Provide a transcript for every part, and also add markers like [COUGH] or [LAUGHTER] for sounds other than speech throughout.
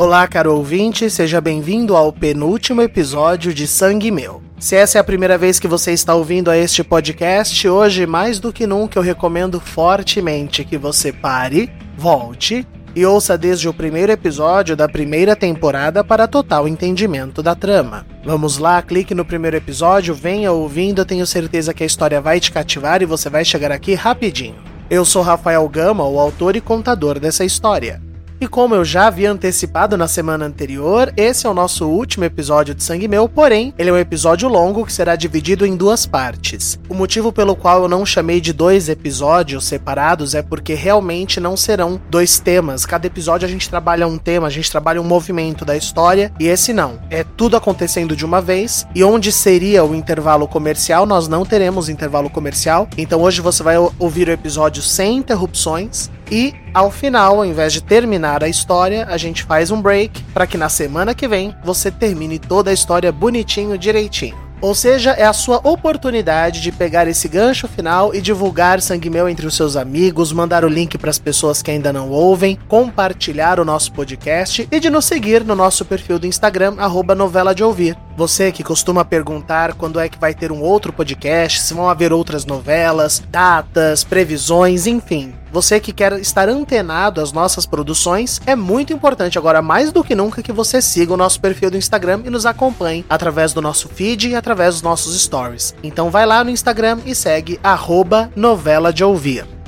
Olá, caro ouvinte, seja bem-vindo ao penúltimo episódio de Sangue Meu. Se essa é a primeira vez que você está ouvindo a este podcast, hoje mais do que nunca eu recomendo fortemente que você pare, volte e ouça desde o primeiro episódio da primeira temporada para total entendimento da trama. Vamos lá, clique no primeiro episódio, venha ouvindo, eu tenho certeza que a história vai te cativar e você vai chegar aqui rapidinho. Eu sou Rafael Gama, o autor e contador dessa história. E como eu já havia antecipado na semana anterior, esse é o nosso último episódio de Sangue Meu, porém, ele é um episódio longo que será dividido em duas partes. O motivo pelo qual eu não chamei de dois episódios separados é porque realmente não serão dois temas. Cada episódio a gente trabalha um tema, a gente trabalha um movimento da história, e esse não. É tudo acontecendo de uma vez, e onde seria o intervalo comercial, nós não teremos intervalo comercial. Então hoje você vai ouvir o episódio sem interrupções, e ao final, ao invés de terminar a história, a gente faz um break para que na semana que vem você termine toda a história bonitinho, direitinho. Ou seja, é a sua oportunidade de pegar esse gancho final e divulgar Sangue Meu entre os seus amigos, mandar o link para as pessoas que ainda não ouvem, compartilhar o nosso podcast e de nos seguir no nosso perfil do Instagram, novela de ouvir. Você que costuma perguntar quando é que vai ter um outro podcast, se vão haver outras novelas, datas, previsões, enfim. Você que quer estar antenado às nossas produções, é muito importante agora mais do que nunca que você siga o nosso perfil do Instagram e nos acompanhe através do nosso feed e através dos nossos stories. Então vai lá no Instagram e segue arroba.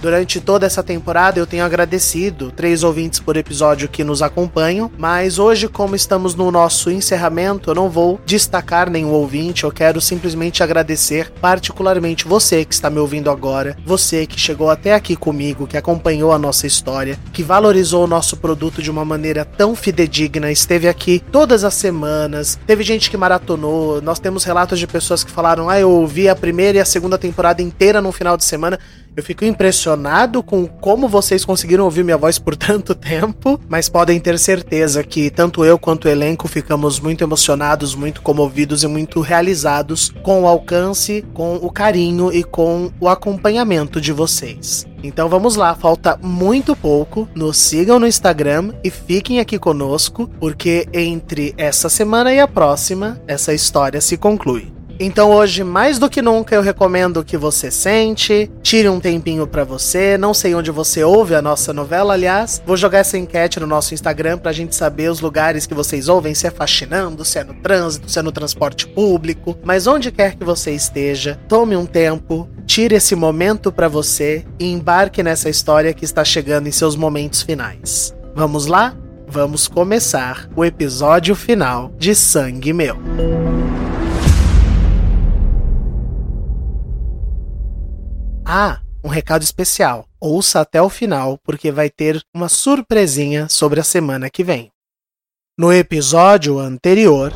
Durante toda essa temporada eu tenho agradecido três ouvintes por episódio que nos acompanham, mas hoje, como estamos no nosso encerramento, eu não vou destacar nenhum ouvinte, eu quero simplesmente agradecer particularmente você que está me ouvindo agora, você que chegou até aqui comigo, que acompanhou a nossa história, que valorizou o nosso produto de uma maneira tão fidedigna, esteve aqui todas as semanas, teve gente que maratonou, nós temos relatos de pessoas que falaram: ah, eu ouvi a primeira e a segunda temporada inteira no final de semana. Eu fico impressionado com como vocês conseguiram ouvir minha voz por [LAUGHS] tanto tempo, mas podem ter certeza que tanto eu quanto o elenco ficamos muito emocionados, muito comovidos e muito realizados com o alcance, com o carinho e com o acompanhamento de vocês. Então vamos lá, falta muito pouco. Nos sigam no Instagram e fiquem aqui conosco, porque entre essa semana e a próxima, essa história se conclui. Então hoje, mais do que nunca, eu recomendo que você sente, tire um tempinho para você. Não sei onde você ouve a nossa novela, aliás. Vou jogar essa enquete no nosso Instagram pra gente saber os lugares que vocês ouvem, se é faxinando, se é no trânsito, se é no transporte público. Mas onde quer que você esteja, tome um tempo, tire esse momento para você e embarque nessa história que está chegando em seus momentos finais. Vamos lá? Vamos começar o episódio final de Sangue Meu. Ah, um recado especial. Ouça até o final, porque vai ter uma surpresinha sobre a semana que vem. No episódio anterior.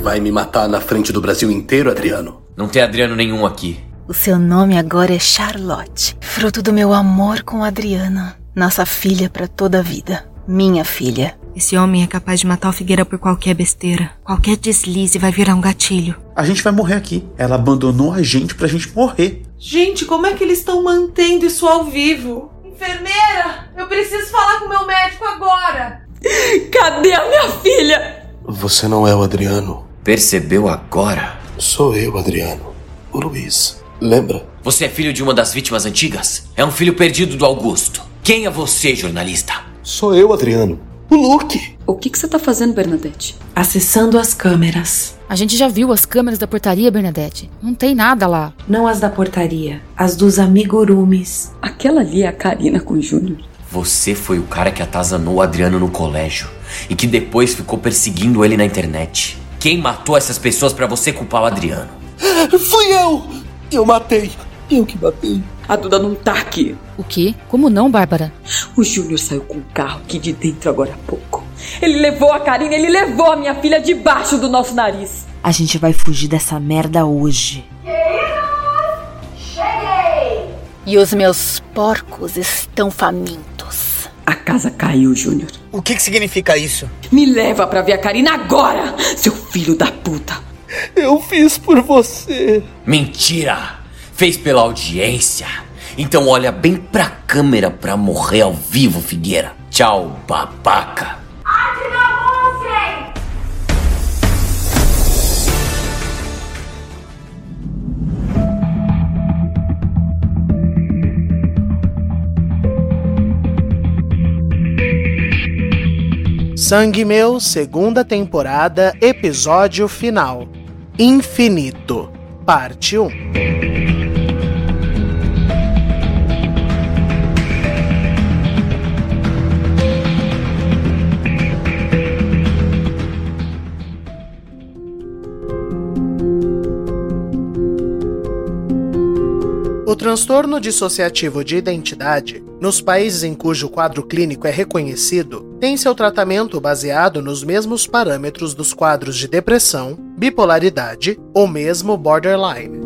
Vai me matar na frente do Brasil inteiro, Adriano? Não tem Adriano nenhum aqui. O seu nome agora é Charlotte, fruto do meu amor com Adriano, nossa filha para toda a vida. Minha filha. Esse homem é capaz de matar o Figueira por qualquer besteira. Qualquer deslize vai virar um gatilho. A gente vai morrer aqui. Ela abandonou a gente pra gente morrer. Gente, como é que eles estão mantendo isso ao vivo? Enfermeira, eu preciso falar com meu médico agora. [LAUGHS] Cadê a minha filha? Você não é o Adriano. Percebeu agora? Sou eu, Adriano. O Luiz. Lembra? Você é filho de uma das vítimas antigas? É um filho perdido do Augusto. Quem é você, jornalista? Sou eu, Adriano. O Luke. O que, que você tá fazendo, Bernadette? Acessando as câmeras. A gente já viu as câmeras da portaria, Bernadette. Não tem nada lá. Não as da portaria, as dos amigurumis. Aquela ali é a Karina com o Júnior. Você foi o cara que atazanou o Adriano no colégio e que depois ficou perseguindo ele na internet. Quem matou essas pessoas para você culpar o Adriano? Fui eu! Eu matei. Eu que matei. A Duda não tá aqui. O quê? Como não, Bárbara? O Júnior saiu com o carro aqui de dentro agora há pouco. Ele levou a Karina, ele levou a minha filha debaixo do nosso nariz. A gente vai fugir dessa merda hoje. Cheguei! E os meus porcos estão famintos. A casa caiu, Júnior. O que, que significa isso? Me leva pra ver a Karina agora, seu filho da puta. Eu fiz por você. Mentira! Fez pela audiência. Então olha bem pra câmera pra morrer ao vivo, Figueira. Tchau, babaca. Sangue Meu, segunda temporada, episódio final. Infinito, parte 1. O transtorno dissociativo de identidade, nos países em cujo quadro clínico é reconhecido, tem seu tratamento baseado nos mesmos parâmetros dos quadros de depressão, bipolaridade ou mesmo borderline.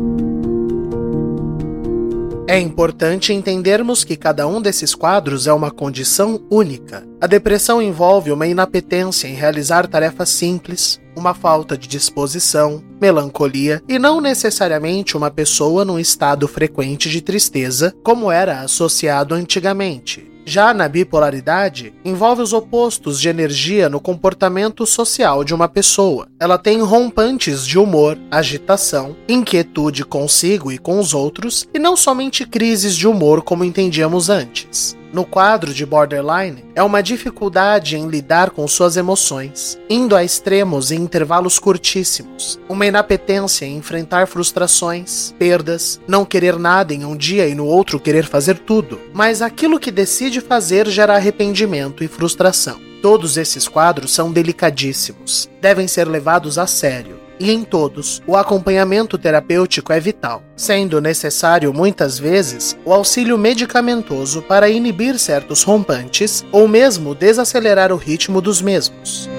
É importante entendermos que cada um desses quadros é uma condição única. A depressão envolve uma inapetência em realizar tarefas simples, uma falta de disposição, melancolia e não necessariamente uma pessoa num estado frequente de tristeza, como era associado antigamente. Já na bipolaridade, envolve os opostos de energia no comportamento social de uma pessoa. Ela tem rompantes de humor, agitação, inquietude consigo e com os outros, e não somente crises de humor como entendíamos antes. No quadro de borderline, é uma dificuldade em lidar com suas emoções, indo a extremos em intervalos curtíssimos, uma inapetência em enfrentar frustrações, perdas, não querer nada em um dia e no outro querer fazer tudo, mas aquilo que decide fazer gera arrependimento e frustração. Todos esses quadros são delicadíssimos, devem ser levados a sério e em todos, o acompanhamento terapêutico é vital, sendo necessário muitas vezes o auxílio medicamentoso para inibir certos rompantes ou mesmo desacelerar o ritmo dos mesmos.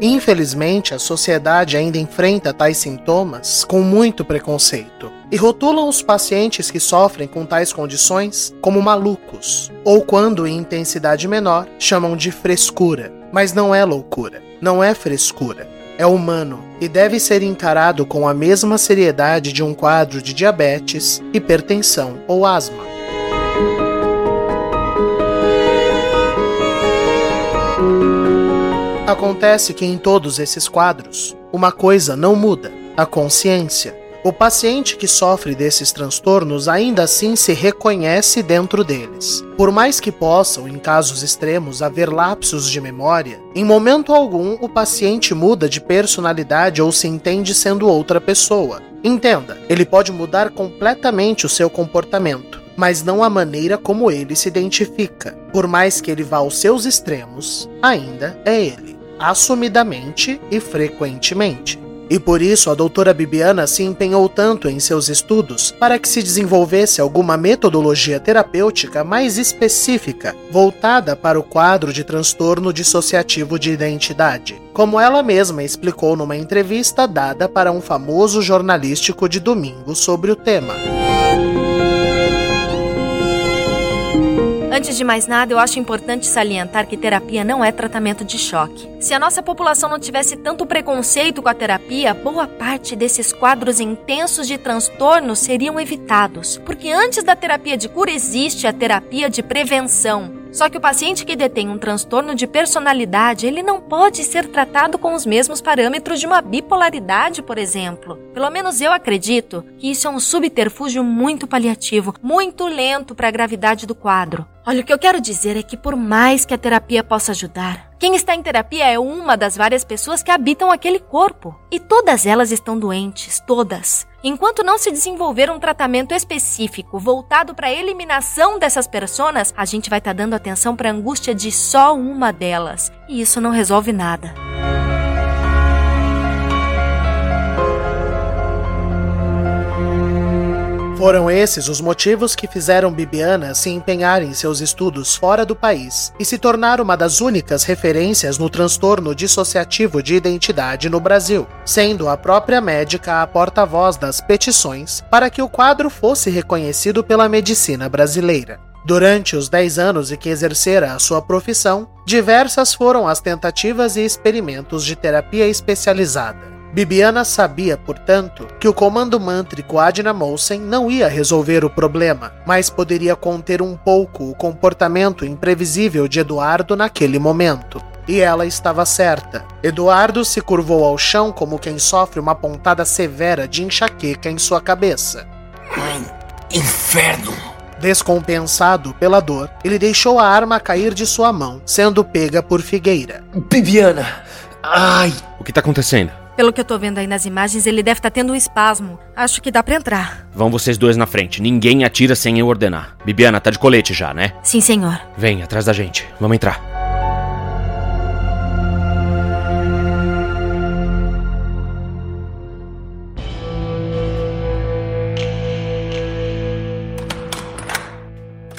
Infelizmente, a sociedade ainda enfrenta tais sintomas com muito preconceito e rotulam os pacientes que sofrem com tais condições como malucos, ou quando em intensidade menor, chamam de frescura. Mas não é loucura, não é frescura. É humano e deve ser encarado com a mesma seriedade de um quadro de diabetes, hipertensão ou asma. Acontece que em todos esses quadros, uma coisa não muda: a consciência. O paciente que sofre desses transtornos ainda assim se reconhece dentro deles. Por mais que possam, em casos extremos, haver lapsos de memória, em momento algum o paciente muda de personalidade ou se entende sendo outra pessoa. Entenda, ele pode mudar completamente o seu comportamento, mas não a maneira como ele se identifica. Por mais que ele vá aos seus extremos, ainda é ele, assumidamente e frequentemente. E por isso a doutora Bibiana se empenhou tanto em seus estudos para que se desenvolvesse alguma metodologia terapêutica mais específica, voltada para o quadro de transtorno dissociativo de identidade, como ela mesma explicou numa entrevista dada para um famoso jornalístico de domingo sobre o tema. Antes de mais nada, eu acho importante salientar que terapia não é tratamento de choque. Se a nossa população não tivesse tanto preconceito com a terapia, boa parte desses quadros intensos de transtorno seriam evitados. Porque antes da terapia de cura existe a terapia de prevenção. Só que o paciente que detém um transtorno de personalidade, ele não pode ser tratado com os mesmos parâmetros de uma bipolaridade, por exemplo. Pelo menos eu acredito que isso é um subterfúgio muito paliativo, muito lento para a gravidade do quadro. Olha, o que eu quero dizer é que por mais que a terapia possa ajudar, quem está em terapia é uma das várias pessoas que habitam aquele corpo. E todas elas estão doentes, todas. Enquanto não se desenvolver um tratamento específico voltado para a eliminação dessas personas, a gente vai estar tá dando atenção para a angústia de só uma delas. E isso não resolve nada. Foram esses os motivos que fizeram Bibiana se empenhar em seus estudos fora do país e se tornar uma das únicas referências no transtorno dissociativo de identidade no Brasil, sendo a própria médica a porta-voz das petições para que o quadro fosse reconhecido pela medicina brasileira. Durante os 10 anos em que exercera a sua profissão, diversas foram as tentativas e experimentos de terapia especializada. Bibiana sabia, portanto, que o comando mântrico Adna Molsen não ia resolver o problema, mas poderia conter um pouco o comportamento imprevisível de Eduardo naquele momento. E ela estava certa. Eduardo se curvou ao chão como quem sofre uma pontada severa de enxaqueca em sua cabeça. Inferno! Descompensado pela dor, ele deixou a arma cair de sua mão, sendo pega por Figueira. Bibiana! Ai! O que tá acontecendo? Pelo que eu tô vendo aí nas imagens, ele deve estar tá tendo um espasmo. Acho que dá para entrar. Vão vocês dois na frente. Ninguém atira sem eu ordenar. Bibiana, tá de colete já, né? Sim, senhor. Vem, atrás da gente. Vamos entrar.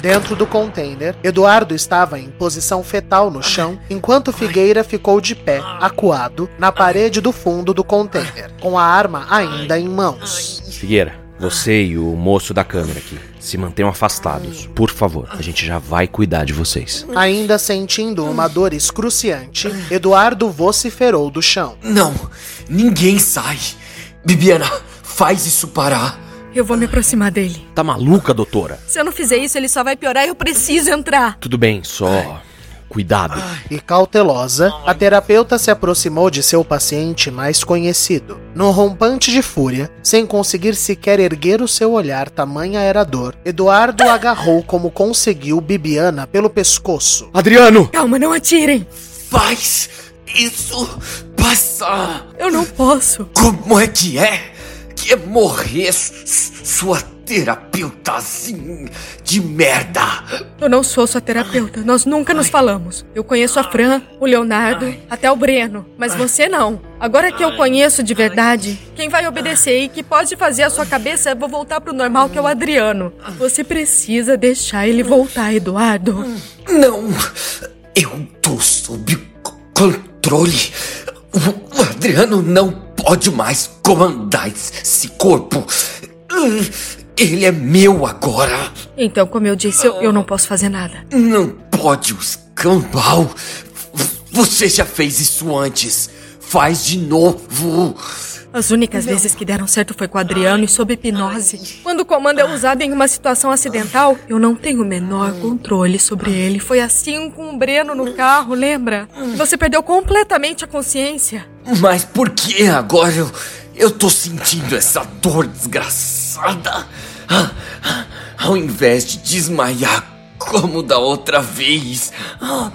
Dentro do container, Eduardo estava em posição fetal no chão, enquanto Figueira ficou de pé, acuado, na parede do fundo do container, com a arma ainda em mãos. Figueira, você e o moço da câmera aqui. Se mantenham afastados, por favor. A gente já vai cuidar de vocês. Ainda sentindo uma dor excruciante, Eduardo vociferou do chão. Não, ninguém sai. Bibiana, faz isso parar. Eu vou me aproximar dele. Tá maluca, doutora? Se eu não fizer isso, ele só vai piorar e eu preciso entrar. Tudo bem, só. Cuidado. E cautelosa, a terapeuta se aproximou de seu paciente mais conhecido. No rompante de fúria, sem conseguir sequer erguer o seu olhar, tamanha era a dor, Eduardo agarrou como conseguiu Bibiana pelo pescoço. Adriano! Calma, não atirem! Faz isso passar! Eu não posso. Como é que é? Quer morrer, sua terapeutazinha de merda. Eu não sou sua terapeuta. Nós nunca nos falamos. Eu conheço a Fran, o Leonardo, até o Breno. Mas você não. Agora que eu conheço de verdade, quem vai obedecer e que pode fazer a sua cabeça, eu vou voltar pro normal, que é o Adriano. Você precisa deixar ele voltar, Eduardo. Não. Eu tô sob controle. O Adriano não pode mais comandar esse corpo. Ele é meu agora. Então, como eu disse, eu, eu não posso fazer nada. Não pode, o escambau. Você já fez isso antes. Faz de novo. As únicas vezes que deram certo foi com o Adriano e sob hipnose. Quando o comando é usado em uma situação acidental, eu não tenho o menor controle sobre ele. Foi assim com o Breno no carro, lembra? Você perdeu completamente a consciência. Mas por que agora eu, eu tô sentindo essa dor desgraçada? Ah, ah, ao invés de desmaiar como da outra vez. Ah,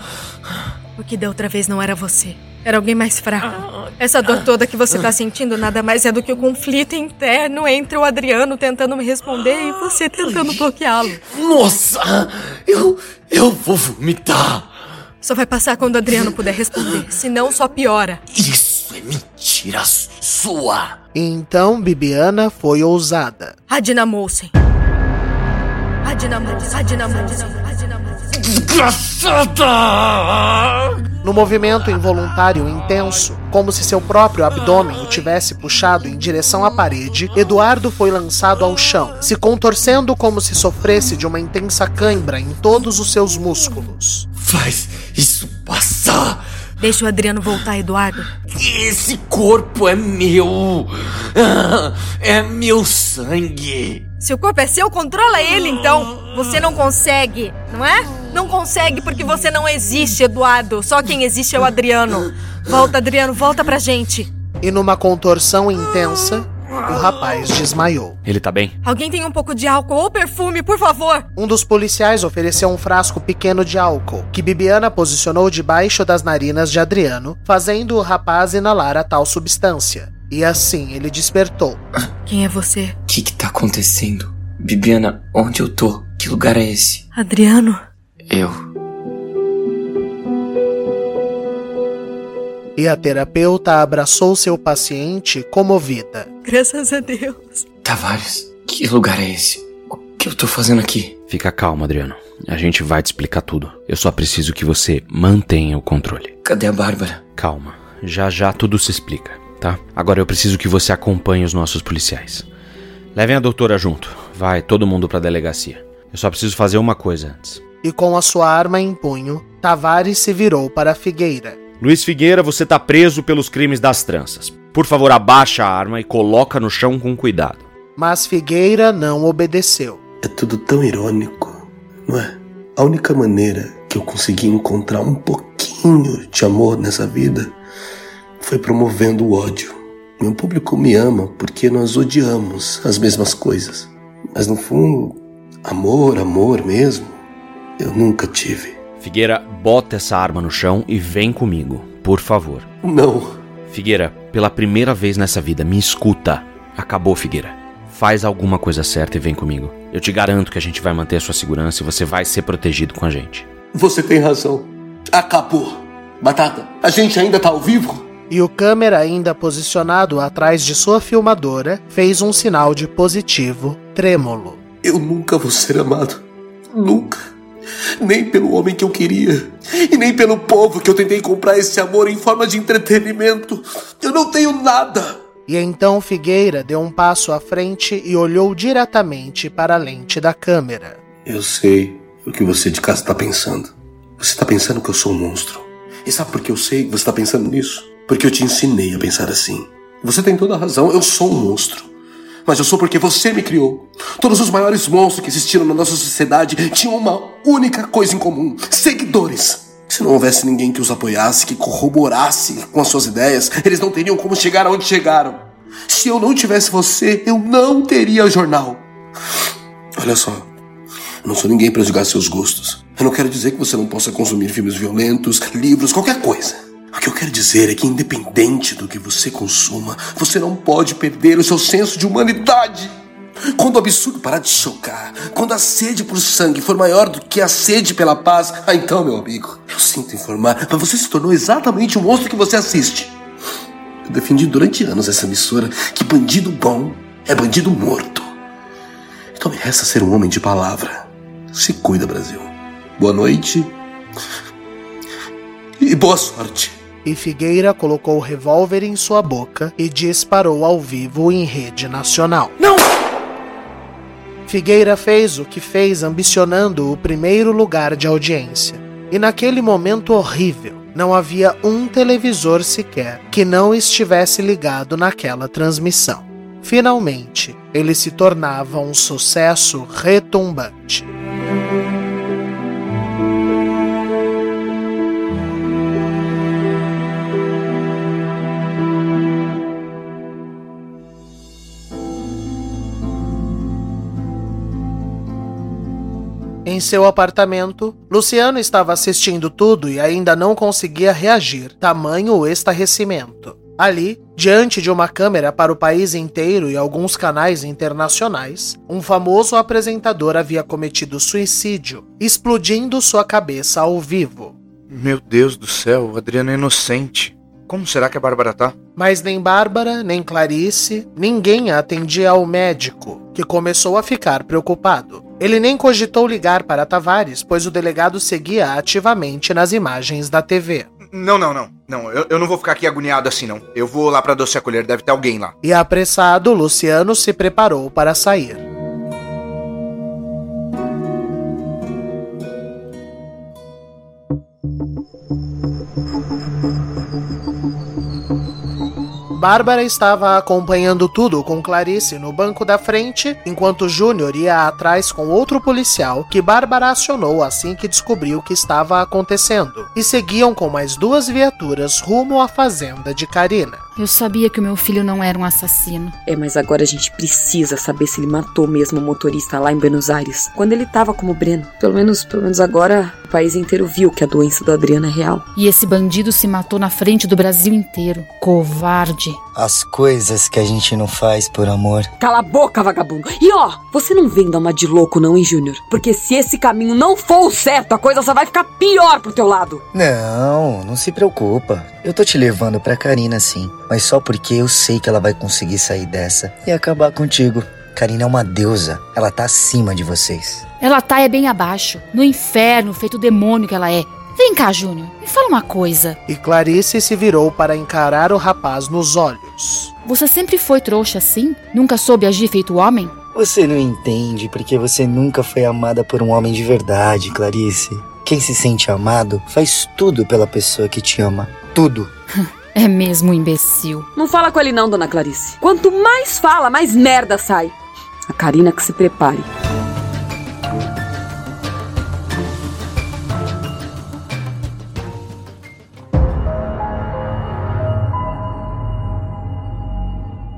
o que da outra vez não era você. Era alguém mais fraco. Essa dor toda que você tá sentindo nada mais é do que o conflito interno entre o Adriano tentando me responder e você tentando bloqueá-lo. Nossa! Eu. Eu vou vomitar! Só vai passar quando o Adriano puder responder, senão só piora. Isso é mentira sua! Então Bibiana foi ousada. Adina Molsen. Adina Molsen. Adina Molsen. Desgraçada! No movimento involuntário intenso, como se seu próprio abdômen o tivesse puxado em direção à parede, Eduardo foi lançado ao chão, se contorcendo como se sofresse de uma intensa cãibra em todos os seus músculos. Faz isso passar! Deixa o Adriano voltar, Eduardo. Esse corpo é meu! É meu sangue! Se o corpo é seu, controla ele então! Você não consegue, não é? Não consegue porque você não existe, Eduardo. Só quem existe é o Adriano. Volta, Adriano, volta pra gente. E numa contorção intensa, o rapaz desmaiou. Ele tá bem? Alguém tem um pouco de álcool ou perfume, por favor? Um dos policiais ofereceu um frasco pequeno de álcool, que Bibiana posicionou debaixo das narinas de Adriano, fazendo o rapaz inalar a tal substância. E assim ele despertou. Quem é você? O que, que tá acontecendo? Bibiana, onde eu tô? Que lugar é esse? Adriano? Eu. E a terapeuta abraçou seu paciente comovida. Graças a Deus. Tavares, Que lugar é esse? O que eu tô fazendo aqui? Fica calmo, Adriano. A gente vai te explicar tudo. Eu só preciso que você mantenha o controle. Cadê a Bárbara? Calma. Já já tudo se explica, tá? Agora eu preciso que você acompanhe os nossos policiais. Levem a doutora junto. Vai todo mundo pra delegacia. Eu só preciso fazer uma coisa antes. E com a sua arma em punho, Tavares se virou para Figueira. Luiz Figueira, você tá preso pelos crimes das tranças. Por favor, abaixa a arma e coloca no chão com cuidado. Mas Figueira não obedeceu. É tudo tão irônico, não é? A única maneira que eu consegui encontrar um pouquinho de amor nessa vida foi promovendo o ódio. Meu público me ama porque nós odiamos as mesmas coisas. Mas no fundo, amor, amor mesmo, eu nunca tive. Figueira, bota essa arma no chão e vem comigo, por favor. Não. Figueira, pela primeira vez nessa vida, me escuta. Acabou, Figueira. Faz alguma coisa certa e vem comigo. Eu te garanto que a gente vai manter a sua segurança e você vai ser protegido com a gente. Você tem razão. Acabou. Batata, a gente ainda tá ao vivo? E o câmera, ainda posicionado atrás de sua filmadora, fez um sinal de positivo trêmulo. Eu nunca vou ser amado. Nunca. Nem pelo homem que eu queria. E nem pelo povo que eu tentei comprar esse amor em forma de entretenimento. Eu não tenho nada. E então Figueira deu um passo à frente e olhou diretamente para a lente da câmera. Eu sei o que você de casa está pensando. Você está pensando que eu sou um monstro. E sabe por que eu sei que você está pensando nisso? Porque eu te ensinei a pensar assim. Você tem toda a razão, eu sou um monstro. Mas eu sou porque você me criou. Todos os maiores monstros que existiram na nossa sociedade tinham uma única coisa em comum: seguidores. Se não houvesse ninguém que os apoiasse, que corroborasse com as suas ideias, eles não teriam como chegar aonde chegaram. Se eu não tivesse você, eu não teria jornal. Olha só, eu não sou ninguém para julgar seus gostos. Eu não quero dizer que você não possa consumir filmes violentos, livros, qualquer coisa. Que eu quero dizer é que, independente do que você consuma, você não pode perder o seu senso de humanidade. Quando o absurdo parar de chocar, quando a sede por sangue for maior do que a sede pela paz, ah, então, meu amigo, eu sinto informar, mas você se tornou exatamente o monstro que você assiste. Eu defendi durante anos essa emissora que bandido bom é bandido morto. Então me resta ser um homem de palavra. Se cuida, Brasil. Boa noite e boa sorte. E Figueira colocou o revólver em sua boca e disparou ao vivo em rede nacional. Não! Figueira fez o que fez ambicionando o primeiro lugar de audiência. E naquele momento horrível, não havia um televisor sequer que não estivesse ligado naquela transmissão. Finalmente, ele se tornava um sucesso retumbante. Em seu apartamento, Luciano estava assistindo tudo e ainda não conseguia reagir, tamanho o estarrecimento. Ali, diante de uma câmera para o país inteiro e alguns canais internacionais, um famoso apresentador havia cometido suicídio, explodindo sua cabeça ao vivo. Meu Deus do céu, o Adriano é inocente. Como será que a Bárbara tá? Mas nem Bárbara, nem Clarice, ninguém atendia ao médico, que começou a ficar preocupado. Ele nem cogitou ligar para Tavares, pois o delegado seguia ativamente nas imagens da TV. Não, não, não. Não, eu, eu não vou ficar aqui agoniado assim, não. Eu vou lá pra doce acolher, deve ter alguém lá. E apressado, Luciano se preparou para sair. Bárbara estava acompanhando tudo com Clarice no banco da frente, enquanto Júnior ia atrás com outro policial que Bárbara acionou assim que descobriu o que estava acontecendo, e seguiam com mais duas viaturas rumo à fazenda de Karina. Eu sabia que o meu filho não era um assassino. É, mas agora a gente precisa saber se ele matou mesmo o motorista lá em Buenos Aires, quando ele tava como Breno. Pelo menos, pelo menos agora o país inteiro viu que a doença do Adriano é real. E esse bandido se matou na frente do Brasil inteiro. Covarde. As coisas que a gente não faz por amor. Cala a boca, vagabundo. E ó, você não vem dar uma de louco não, hein, Júnior? Porque se esse caminho não for o certo, a coisa só vai ficar pior pro teu lado. Não, não se preocupa. Eu tô te levando pra Karina sim, mas só porque eu sei que ela vai conseguir sair dessa e acabar contigo. Karina é uma deusa. Ela tá acima de vocês. Ela tá é bem abaixo. No inferno, feito demônio que ela é. Vem cá, Júnior. Me fala uma coisa. E Clarice se virou para encarar o rapaz nos olhos. Você sempre foi trouxa assim? Nunca soube agir feito homem? Você não entende porque você nunca foi amada por um homem de verdade, Clarice. Quem se sente amado faz tudo pela pessoa que te ama. Tudo. [LAUGHS] É mesmo um imbecil. Não fala com ele não, dona Clarice. Quanto mais fala, mais merda sai. A Karina que se prepare.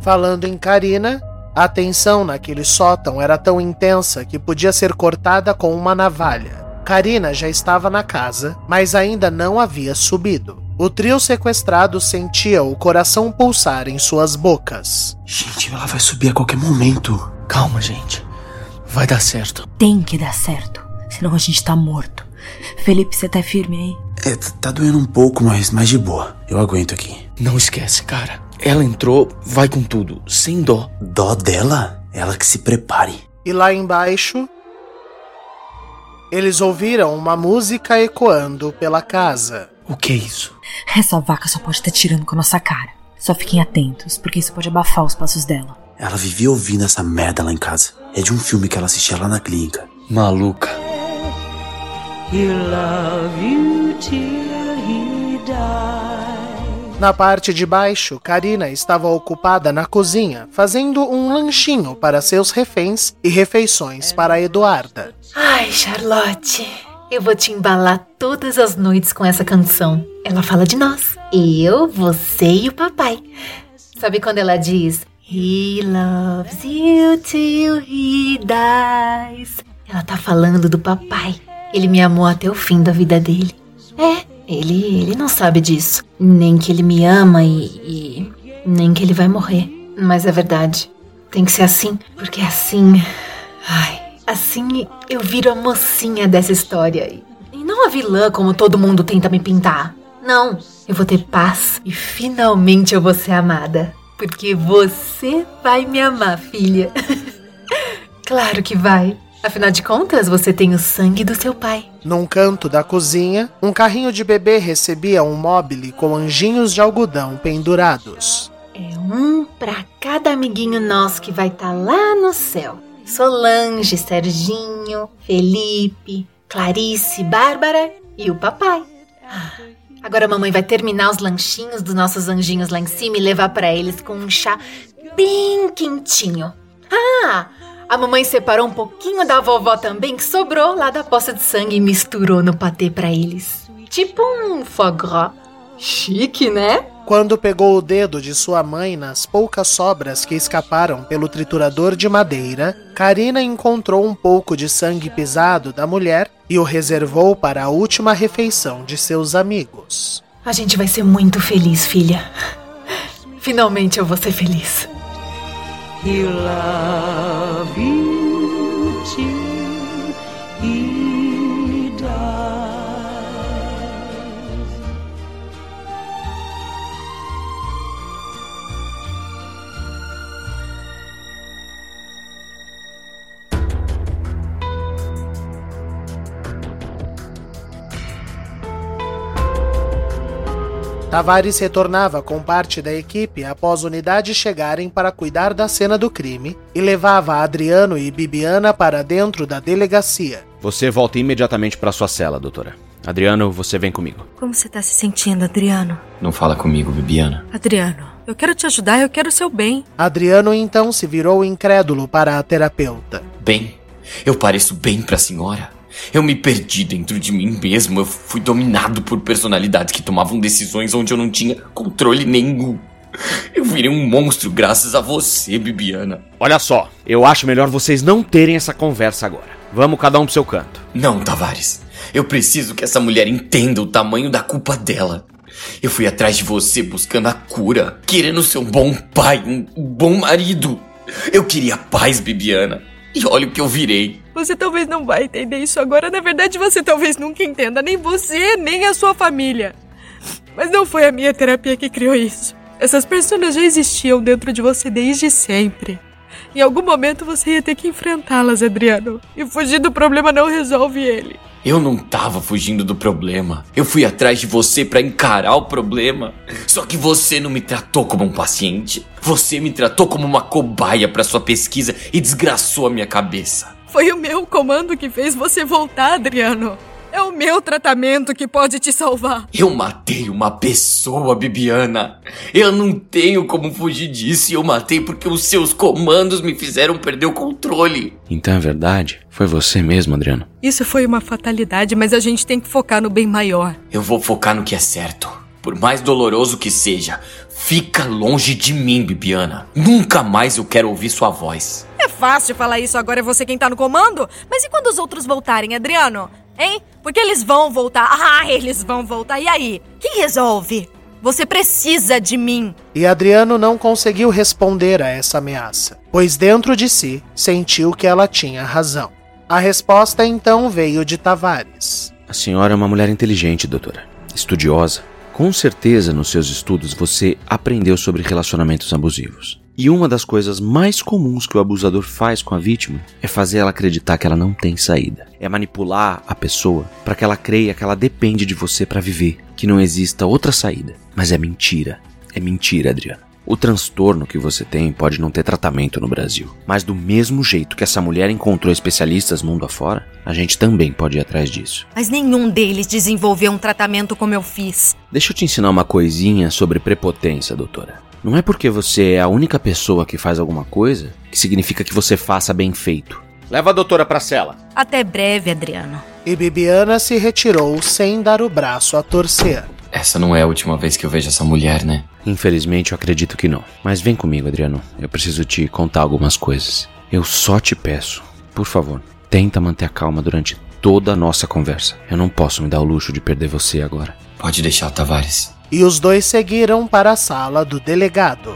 Falando em Karina, a tensão naquele sótão era tão intensa que podia ser cortada com uma navalha. Karina já estava na casa, mas ainda não havia subido. O trio sequestrado sentia o coração pulsar em suas bocas. Gente, ela vai subir a qualquer momento. Calma, gente. Vai dar certo. Tem que dar certo. Senão a gente tá morto. Felipe, você tá firme aí? É, tá doendo um pouco, mas mais de boa. Eu aguento aqui. Não esquece, cara. Ela entrou, vai com tudo, sem dó. Dó dela? Ela que se prepare. E lá embaixo, eles ouviram uma música ecoando pela casa. O que é isso? Essa vaca só pode estar tirando com a nossa cara. Só fiquem atentos, porque isso pode abafar os passos dela. Ela vivia ouvindo essa merda lá em casa. É de um filme que ela assistia lá na clínica. Maluca. Na parte de baixo, Karina estava ocupada na cozinha, fazendo um lanchinho para seus reféns e refeições para Eduarda. Ai, Charlotte, eu vou te embalar todas as noites com essa canção. Ela fala de nós. Eu, você e o papai. Sabe quando ela diz He loves you till he dies? Ela tá falando do papai. Ele me amou até o fim da vida dele. É, ele, ele não sabe disso. Nem que ele me ama e, e nem que ele vai morrer. Mas é verdade. Tem que ser assim, porque assim. Ai, assim eu viro a mocinha dessa história. E não a vilã como todo mundo tenta me pintar. Não, eu vou ter paz e finalmente eu vou ser amada. Porque você vai me amar, filha. [LAUGHS] claro que vai. Afinal de contas, você tem o sangue do seu pai. Num canto da cozinha, um carrinho de bebê recebia um móvel com anjinhos de algodão pendurados. É um pra cada amiguinho nosso que vai estar tá lá no céu. Solange, Serginho, Felipe, Clarice, Bárbara e o papai. Ah, agora a mamãe vai terminar os lanchinhos dos nossos anjinhos lá em cima e levar para eles com um chá bem quentinho. Ah, a mamãe separou um pouquinho da vovó também que sobrou lá da poça de sangue e misturou no patê para eles. Tipo um foie gras. Chique, né? Quando pegou o dedo de sua mãe nas poucas sobras que escaparam pelo triturador de madeira, Karina encontrou um pouco de sangue pisado da mulher e o reservou para a última refeição de seus amigos. A gente vai ser muito feliz, filha. Finalmente eu vou ser feliz. He'll love you Tavares retornava com parte da equipe após unidades chegarem para cuidar da cena do crime e levava Adriano e Bibiana para dentro da delegacia. Você volta imediatamente para sua cela, doutora. Adriano, você vem comigo. Como você tá se sentindo, Adriano? Não fala comigo, Bibiana. Adriano, eu quero te ajudar, eu quero o seu bem. Adriano então se virou incrédulo para a terapeuta. Bem, eu pareço bem para a senhora. Eu me perdi dentro de mim mesmo. Eu fui dominado por personalidades que tomavam decisões onde eu não tinha controle nenhum. Eu virei um monstro graças a você, Bibiana. Olha só, eu acho melhor vocês não terem essa conversa agora. Vamos cada um pro seu canto. Não, Tavares. Eu preciso que essa mulher entenda o tamanho da culpa dela. Eu fui atrás de você buscando a cura, querendo ser um bom pai, um bom marido. Eu queria paz, Bibiana. E olha o que eu virei. Você talvez não vai entender isso agora. Na verdade, você talvez nunca entenda. Nem você, nem a sua família. Mas não foi a minha terapia que criou isso. Essas pessoas já existiam dentro de você desde sempre. Em algum momento você ia ter que enfrentá-las, Adriano. E fugir do problema não resolve ele. Eu não tava fugindo do problema. Eu fui atrás de você para encarar o problema. Só que você não me tratou como um paciente. Você me tratou como uma cobaia para sua pesquisa e desgraçou a minha cabeça. Foi o meu comando que fez você voltar, Adriano. É o meu tratamento que pode te salvar. Eu matei uma pessoa, Bibiana. Eu não tenho como fugir disso e eu matei porque os seus comandos me fizeram perder o controle. Então é verdade? Foi você mesmo, Adriano? Isso foi uma fatalidade, mas a gente tem que focar no bem maior. Eu vou focar no que é certo. Por mais doloroso que seja, fica longe de mim, Bibiana. Nunca mais eu quero ouvir sua voz. É fácil falar isso, agora é você quem tá no comando? Mas e quando os outros voltarem, Adriano? Hein? Porque eles vão voltar. Ah, eles vão voltar. E aí? Quem resolve? Você precisa de mim. E Adriano não conseguiu responder a essa ameaça, pois dentro de si sentiu que ela tinha razão. A resposta então veio de Tavares. A senhora é uma mulher inteligente, doutora. Estudiosa. Com certeza, nos seus estudos, você aprendeu sobre relacionamentos abusivos. E uma das coisas mais comuns que o abusador faz com a vítima é fazer ela acreditar que ela não tem saída. É manipular a pessoa para que ela creia que ela depende de você para viver, que não exista outra saída. Mas é mentira. É mentira, Adriana. O transtorno que você tem pode não ter tratamento no Brasil, mas do mesmo jeito que essa mulher encontrou especialistas mundo afora, a gente também pode ir atrás disso. Mas nenhum deles desenvolveu um tratamento como eu fiz. Deixa eu te ensinar uma coisinha sobre prepotência, doutora. Não é porque você é a única pessoa que faz alguma coisa que significa que você faça bem feito. Leva a doutora pra cela. Até breve, Adriano. E Bibiana se retirou sem dar o braço a torcer. Essa não é a última vez que eu vejo essa mulher, né? Infelizmente, eu acredito que não. Mas vem comigo, Adriano. Eu preciso te contar algumas coisas. Eu só te peço, por favor, tenta manter a calma durante toda a nossa conversa. Eu não posso me dar o luxo de perder você agora. Pode deixar, Tavares. E os dois seguiram para a sala do delegado.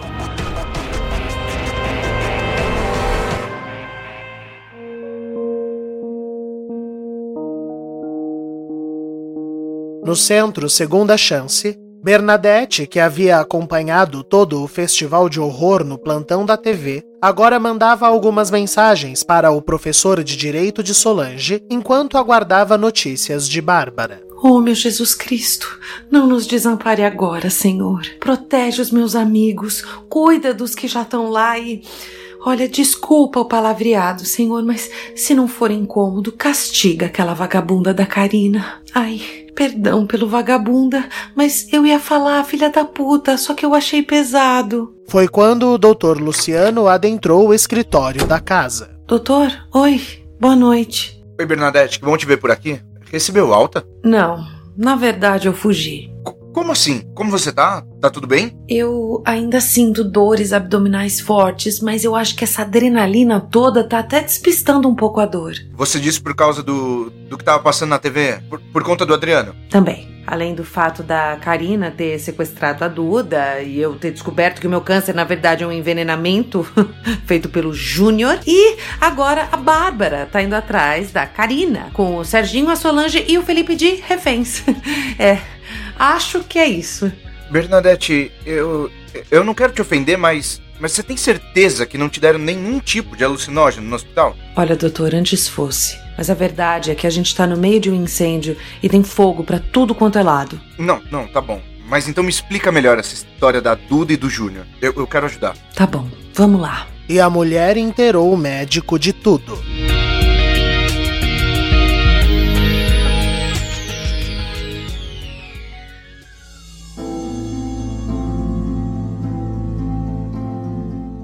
No centro, segunda chance, Bernadette, que havia acompanhado todo o festival de horror no plantão da TV, agora mandava algumas mensagens para o professor de direito de Solange enquanto aguardava notícias de Bárbara. Oh, meu Jesus Cristo, não nos desampare agora, Senhor. Protege os meus amigos, cuida dos que já estão lá e. Olha, desculpa o palavreado, Senhor, mas se não for incômodo, castiga aquela vagabunda da Karina. Ai, perdão pelo vagabunda, mas eu ia falar filha da puta, só que eu achei pesado. Foi quando o doutor Luciano adentrou o escritório da casa. Doutor, oi, boa noite. Oi, Bernadette, que bom te ver por aqui. Recebeu alta? Não, na verdade eu fugi. C como assim? Como você tá? Tá tudo bem? Eu ainda sinto dores abdominais fortes, mas eu acho que essa adrenalina toda tá até despistando um pouco a dor. Você disse por causa do, do que tava passando na TV? Por, por conta do Adriano? Também. Além do fato da Karina ter sequestrado a Duda e eu ter descoberto que o meu câncer, na verdade, é um envenenamento [LAUGHS] feito pelo Júnior. E agora a Bárbara tá indo atrás da Karina, com o Serginho, a Solange e o Felipe de reféns. [LAUGHS] é, acho que é isso. Bernadette, eu. Eu não quero te ofender, mas. Mas você tem certeza que não te deram nenhum tipo de alucinógeno no hospital? Olha, doutor, antes fosse. Mas a verdade é que a gente tá no meio de um incêndio e tem fogo para tudo quanto é lado. Não, não, tá bom. Mas então me explica melhor essa história da Duda e do Júnior. Eu, eu quero ajudar. Tá bom, vamos lá. E a mulher inteirou o médico de tudo.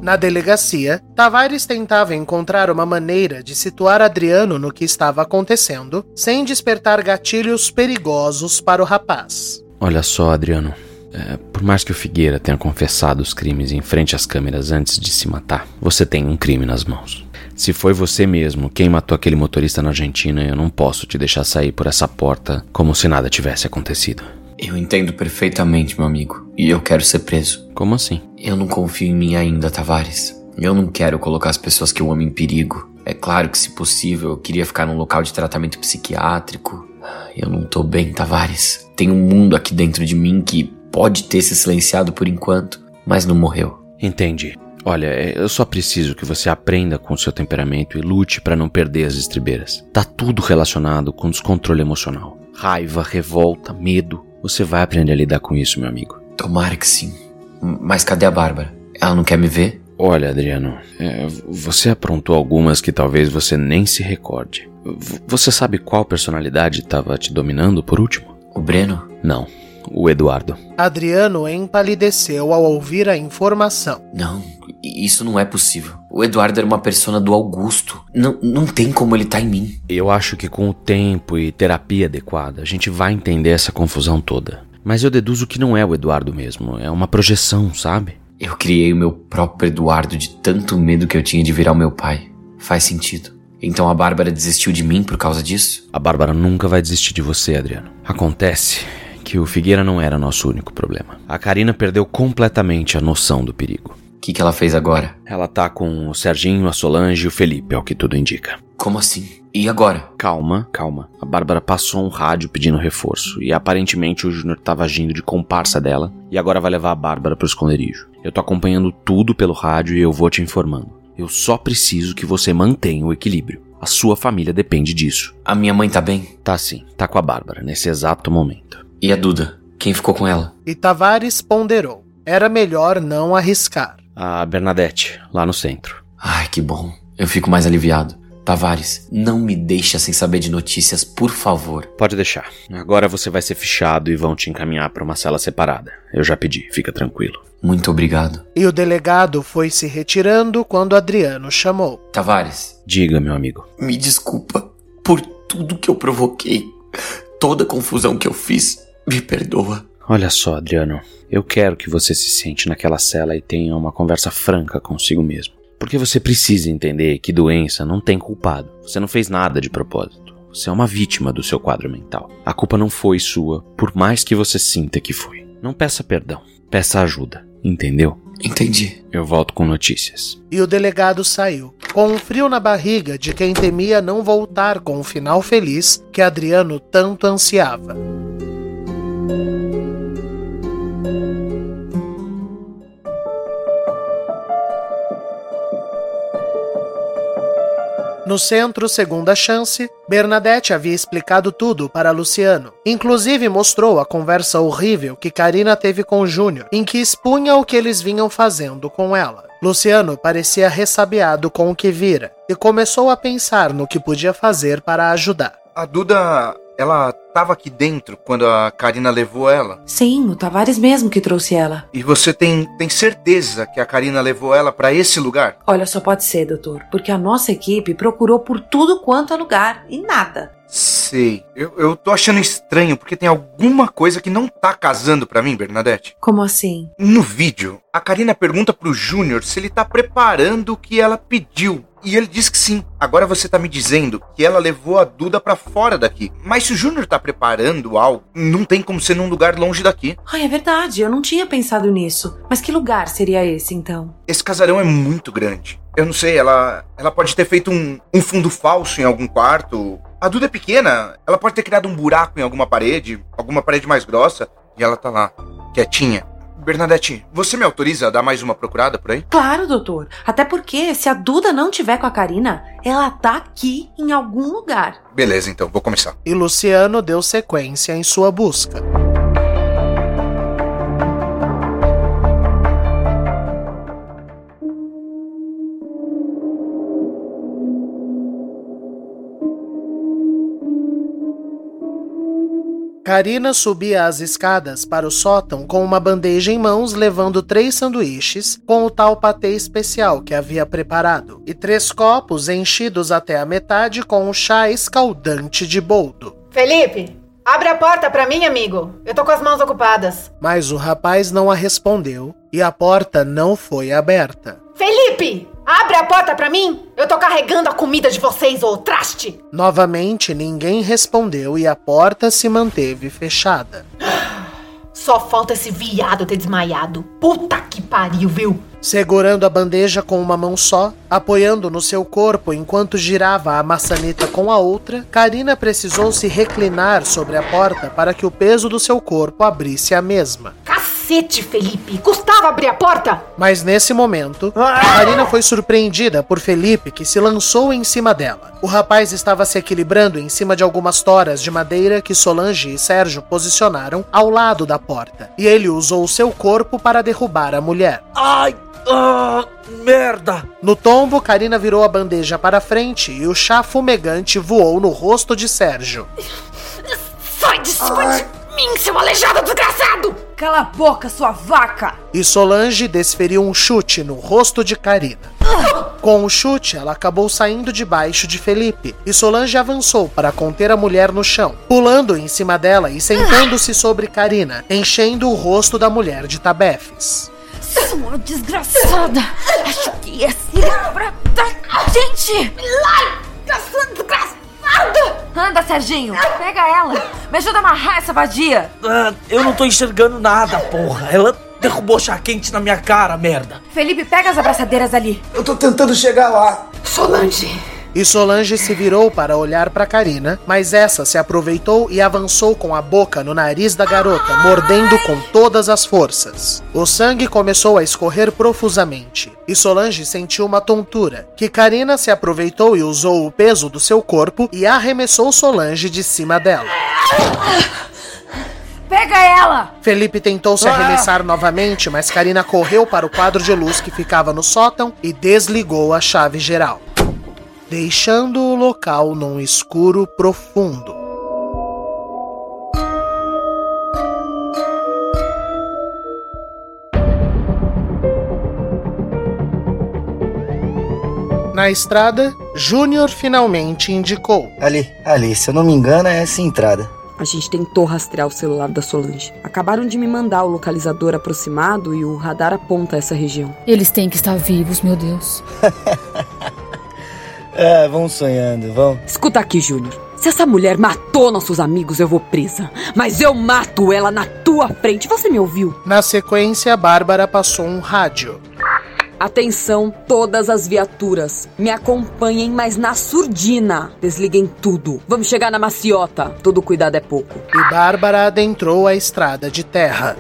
Na delegacia, Tavares tentava encontrar uma maneira de situar Adriano no que estava acontecendo, sem despertar gatilhos perigosos para o rapaz. Olha só, Adriano. É, por mais que o Figueira tenha confessado os crimes em frente às câmeras antes de se matar, você tem um crime nas mãos. Se foi você mesmo quem matou aquele motorista na Argentina, eu não posso te deixar sair por essa porta como se nada tivesse acontecido. Eu entendo perfeitamente, meu amigo. E eu quero ser preso. Como assim? Eu não confio em mim ainda, Tavares. Eu não quero colocar as pessoas que eu amo em perigo. É claro que, se possível, eu queria ficar num local de tratamento psiquiátrico. Eu não tô bem, Tavares. Tem um mundo aqui dentro de mim que pode ter se silenciado por enquanto, mas não morreu. Entendi. Olha, é, eu só preciso que você aprenda com o seu temperamento e lute para não perder as estribeiras. Tá tudo relacionado com descontrole emocional. Raiva, revolta, medo. Você vai aprender a lidar com isso, meu amigo. Tomara que sim. Mas cadê a Bárbara? Ela não quer me ver? Olha, Adriano, é, você aprontou algumas que talvez você nem se recorde. V você sabe qual personalidade estava te dominando por último? O Breno? Não, o Eduardo. Adriano empalideceu ao ouvir a informação. Não, isso não é possível. O Eduardo era uma persona do Augusto. Não, não tem como ele estar tá em mim. Eu acho que com o tempo e terapia adequada, a gente vai entender essa confusão toda. Mas eu deduzo que não é o Eduardo mesmo, é uma projeção, sabe? Eu criei o meu próprio Eduardo de tanto medo que eu tinha de virar o meu pai. Faz sentido. Então a Bárbara desistiu de mim por causa disso? A Bárbara nunca vai desistir de você, Adriano. Acontece que o Figueira não era nosso único problema. A Karina perdeu completamente a noção do perigo. O que, que ela fez agora? Ela tá com o Serginho, a Solange e o Felipe, é o que tudo indica. Como assim? E agora? Calma, calma. A Bárbara passou um rádio pedindo reforço e aparentemente o Júnior estava agindo de comparsa dela e agora vai levar a Bárbara pro esconderijo. Eu tô acompanhando tudo pelo rádio e eu vou te informando. Eu só preciso que você mantenha o equilíbrio. A sua família depende disso. A minha mãe tá bem? Tá sim, tá com a Bárbara nesse exato momento. E a Duda? Quem ficou com ela? E Tavares ponderou. Era melhor não arriscar. A Bernadette, lá no centro. Ai, que bom. Eu fico mais aliviado. Tavares, não me deixa sem saber de notícias, por favor. Pode deixar. Agora você vai ser fichado e vão te encaminhar para uma cela separada. Eu já pedi, fica tranquilo. Muito obrigado. E o delegado foi se retirando quando Adriano chamou. Tavares. Diga, meu amigo. Me desculpa por tudo que eu provoquei. Toda a confusão que eu fiz. Me perdoa. Olha só, Adriano. Eu quero que você se sente naquela cela e tenha uma conversa franca consigo mesmo. Porque você precisa entender que doença não tem culpado. Você não fez nada de propósito. Você é uma vítima do seu quadro mental. A culpa não foi sua, por mais que você sinta que foi. Não peça perdão, peça ajuda. Entendeu? Entendi. Eu volto com notícias. E o delegado saiu, com um frio na barriga de quem temia não voltar com o final feliz que Adriano tanto ansiava. No centro Segunda Chance, Bernadette havia explicado tudo para Luciano. Inclusive mostrou a conversa horrível que Karina teve com Júnior, em que expunha o que eles vinham fazendo com ela. Luciano parecia ressabiado com o que vira e começou a pensar no que podia fazer para ajudar. A Duda ela estava aqui dentro quando a Karina levou ela? Sim, o Tavares mesmo que trouxe ela. E você tem, tem certeza que a Karina levou ela para esse lugar? Olha, só pode ser, doutor, porque a nossa equipe procurou por tudo quanto é lugar e nada. Sei. Eu, eu tô achando estranho porque tem alguma coisa que não tá casando para mim, Bernadette. Como assim? No vídeo, a Karina pergunta pro Júnior se ele tá preparando o que ela pediu. E ele diz que sim. Agora você tá me dizendo que ela levou a Duda para fora daqui. Mas se o Júnior tá preparando algo, não tem como ser num lugar longe daqui. Ai, é verdade, eu não tinha pensado nisso. Mas que lugar seria esse então? Esse casarão é muito grande. Eu não sei, ela, ela pode ter feito um, um fundo falso em algum quarto. A Duda é pequena, ela pode ter criado um buraco em alguma parede, alguma parede mais grossa, e ela tá lá, quietinha, Bernadette, você me autoriza a dar mais uma procurada por aí? Claro, doutor. Até porque, se a Duda não tiver com a Karina, ela tá aqui em algum lugar. Beleza, então, vou começar. E Luciano deu sequência em sua busca. Karina subia as escadas para o sótão com uma bandeja em mãos, levando três sanduíches com o tal patê especial que havia preparado, e três copos enchidos até a metade com um chá escaldante de boldo. Felipe, abre a porta para mim, amigo. Eu tô com as mãos ocupadas. Mas o rapaz não a respondeu e a porta não foi aberta. Felipe! Abre a porta pra mim! Eu tô carregando a comida de vocês, ô traste! Novamente, ninguém respondeu e a porta se manteve fechada. Só falta esse viado ter desmaiado. Puta que pariu, viu? Segurando a bandeja com uma mão só, apoiando no seu corpo enquanto girava a maçaneta com a outra, Karina precisou se reclinar sobre a porta para que o peso do seu corpo abrisse a mesma. Cacete! Cacete, Felipe! Custava abrir a porta! Mas nesse momento, Karina foi surpreendida por Felipe, que se lançou em cima dela. O rapaz estava se equilibrando em cima de algumas toras de madeira que Solange e Sérgio posicionaram ao lado da porta, e ele usou o seu corpo para derrubar a mulher. Ai! Ah, merda! No tombo, Karina virou a bandeja para frente e o chá fumegante voou no rosto de Sérgio. Sai de cima de mim, seu aleijado desgraçado! Cala a boca, sua vaca! E Solange desferiu um chute no rosto de Karina. Com o chute, ela acabou saindo debaixo de Felipe, e Solange avançou para conter a mulher no chão, pulando em cima dela e sentando-se sobre Karina, enchendo o rosto da mulher de tabefes. Sua desgraçada! Acho que ia se livrar da gente! Larga, sua desgraçada! Anda, Serginho! Pega ela! Me ajuda a amarrar essa vadia! Ah, eu não tô enxergando nada, porra. Ela derrubou chá quente na minha cara, merda. Felipe, pega as abraçadeiras ali! Eu tô tentando chegar lá. Solange! E Solange se virou para olhar para Karina, mas essa se aproveitou e avançou com a boca no nariz da garota, mordendo com todas as forças. O sangue começou a escorrer profusamente, e Solange sentiu uma tontura, que Karina se aproveitou e usou o peso do seu corpo e arremessou Solange de cima dela. Pega ela! Felipe tentou se arremessar novamente, mas Karina correu para o quadro de luz que ficava no sótão e desligou a chave geral deixando o local num escuro profundo. Na estrada, Júnior finalmente indicou. Ali, ali, se eu não me engano, é essa entrada. A gente tentou rastrear o celular da Solange. Acabaram de me mandar o localizador aproximado e o radar aponta essa região. Eles têm que estar vivos, meu Deus. [LAUGHS] É, vão sonhando, vão. Escuta aqui, Júnior. Se essa mulher matou nossos amigos, eu vou presa. Mas eu mato ela na tua frente. Você me ouviu? Na sequência, Bárbara passou um rádio. Atenção, todas as viaturas. Me acompanhem, mas na surdina. Desliguem tudo. Vamos chegar na maciota. Todo cuidado é pouco. E Bárbara adentrou a estrada de terra.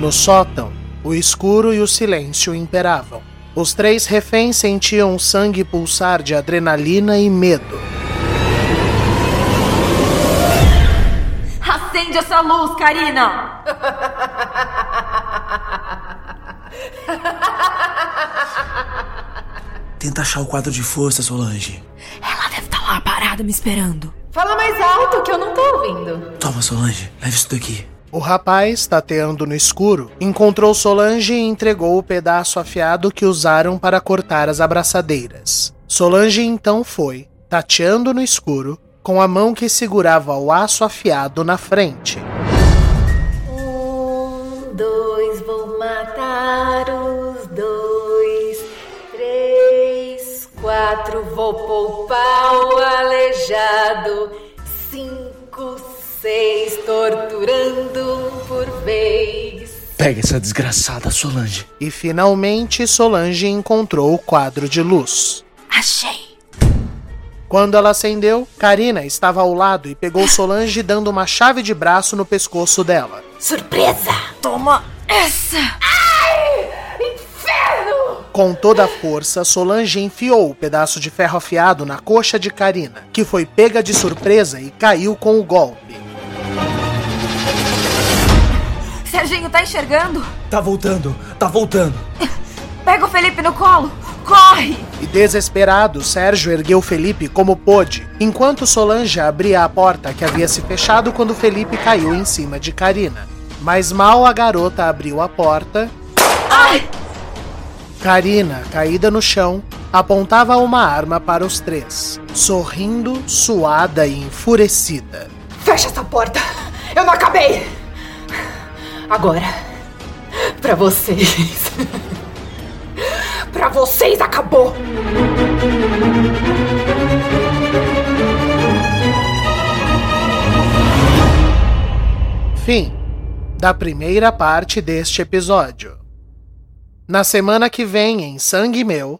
No sótão, o escuro e o silêncio imperavam. Os três reféns sentiam o sangue pulsar de adrenalina e medo. Acende essa luz, Karina! Tenta achar o quadro de força, Solange. Ela deve estar lá parada me esperando. Fala mais alto que eu não tô ouvindo. Toma, Solange, leva isso daqui. O rapaz, tateando no escuro, encontrou Solange e entregou o pedaço afiado que usaram para cortar as abraçadeiras. Solange então foi, tateando no escuro, com a mão que segurava o aço afiado na frente. Um, dois, vou matar os dois. Três, quatro, vou poupar o aleijado. Cinco, seis, torturando vez. Pega essa desgraçada, Solange. E finalmente Solange encontrou o quadro de luz. Achei. Quando ela acendeu, Karina estava ao lado e pegou Solange dando uma chave de braço no pescoço dela. Surpresa! Toma essa! Ai! Inferno! Com toda a força, Solange enfiou o pedaço de ferro afiado na coxa de Karina, que foi pega de surpresa e caiu com o golpe. Serginho, tá enxergando? Tá voltando, tá voltando. Pega o Felipe no colo! Corre! E desesperado, Sérgio ergueu Felipe como pôde, enquanto Solange abria a porta que havia se fechado quando Felipe caiu em cima de Karina. Mas mal a garota abriu a porta. Ai! Karina, caída no chão, apontava uma arma para os três, sorrindo, suada e enfurecida. Fecha essa porta! Eu não acabei! Agora, pra vocês. pra vocês acabou! Fim da primeira parte deste episódio. Na semana que vem, em Sangue Meu.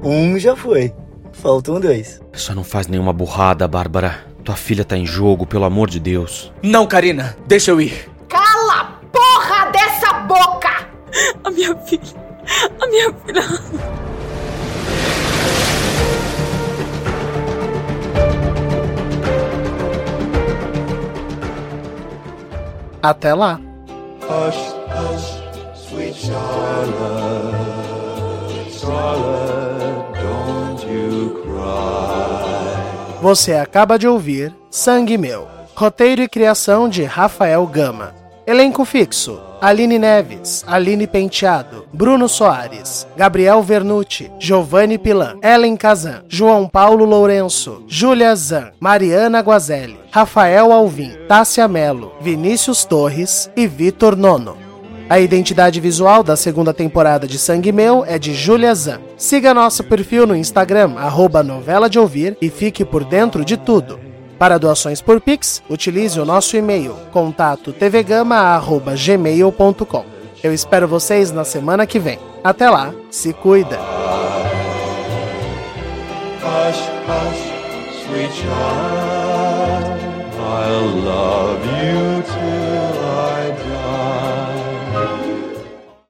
Um já foi. Faltam dois. Só não faz nenhuma burrada, Bárbara. Tua filha tá em jogo, pelo amor de Deus. Não, Karina, deixa eu ir. Cala a porra dessa boca! A minha filha. A minha filha. Até lá. Hush, hush, sweet Charlotte, Você acaba de ouvir Sangue Meu. Roteiro e criação de Rafael Gama. Elenco fixo: Aline Neves, Aline Penteado, Bruno Soares, Gabriel Vernucci, Giovanni Pilan, Ellen Kazan, João Paulo Lourenço, Júlia Zan, Mariana Guazelli, Rafael Alvim, Tássia Melo, Vinícius Torres e Vitor Nono. A identidade visual da segunda temporada de Sangue Meu é de Julia Zan. Siga nosso perfil no Instagram, arroba novela de ouvir, e fique por dentro de tudo. Para doações por Pix, utilize o nosso e-mail, contato tvgama.gmail.com. Eu espero vocês na semana que vem. Até lá, se cuida! Hush, hush, sweet child, I'll love